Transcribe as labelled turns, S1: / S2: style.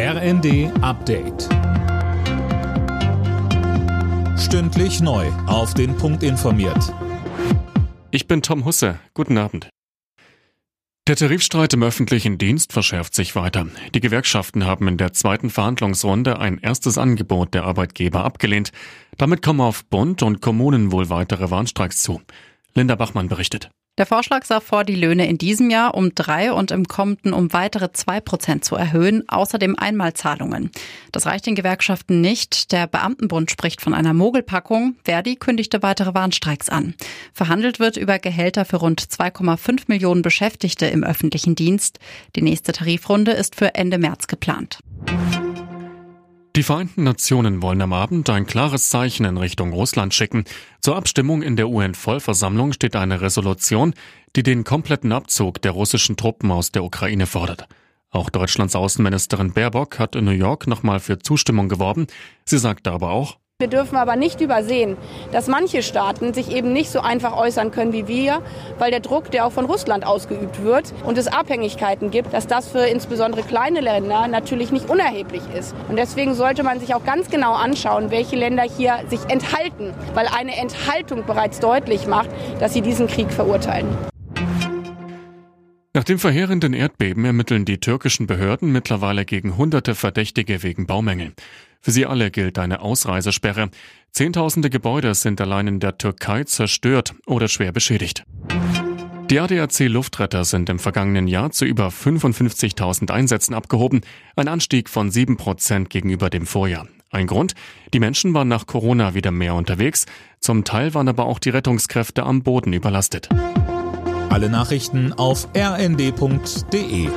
S1: RND Update. Stündlich neu. Auf den Punkt informiert.
S2: Ich bin Tom Husse. Guten Abend. Der Tarifstreit im öffentlichen Dienst verschärft sich weiter. Die Gewerkschaften haben in der zweiten Verhandlungsrunde ein erstes Angebot der Arbeitgeber abgelehnt. Damit kommen auf Bund und Kommunen wohl weitere Warnstreiks zu. Linda Bachmann berichtet.
S3: Der Vorschlag sah vor, die Löhne in diesem Jahr um drei und im kommenden um weitere zwei Prozent zu erhöhen, außerdem Einmalzahlungen. Das reicht den Gewerkschaften nicht. Der Beamtenbund spricht von einer Mogelpackung. Verdi kündigte weitere Warnstreiks an. Verhandelt wird über Gehälter für rund 2,5 Millionen Beschäftigte im öffentlichen Dienst. Die nächste Tarifrunde ist für Ende März geplant.
S2: Die Vereinten Nationen wollen am Abend ein klares Zeichen in Richtung Russland schicken. Zur Abstimmung in der UN-Vollversammlung steht eine Resolution, die den kompletten Abzug der russischen Truppen aus der Ukraine fordert. Auch Deutschlands Außenministerin Baerbock hat in New York nochmal für Zustimmung geworben. Sie sagte aber auch,
S4: wir dürfen aber nicht übersehen, dass manche Staaten sich eben nicht so einfach äußern können wie wir, weil der Druck, der auch von Russland ausgeübt wird und es Abhängigkeiten gibt, dass das für insbesondere kleine Länder natürlich nicht unerheblich ist. Und deswegen sollte man sich auch ganz genau anschauen, welche Länder hier sich enthalten, weil eine Enthaltung bereits deutlich macht, dass sie diesen Krieg verurteilen.
S2: Nach dem verheerenden Erdbeben ermitteln die türkischen Behörden mittlerweile gegen hunderte Verdächtige wegen Baumängeln. Für sie alle gilt eine Ausreisesperre. Zehntausende Gebäude sind allein in der Türkei zerstört oder schwer beschädigt. Die ADAC Luftretter sind im vergangenen Jahr zu über 55.000 Einsätzen abgehoben, ein Anstieg von 7 Prozent gegenüber dem Vorjahr. Ein Grund? Die Menschen waren nach Corona wieder mehr unterwegs, zum Teil waren aber auch die Rettungskräfte am Boden überlastet.
S1: Alle Nachrichten auf rnd.de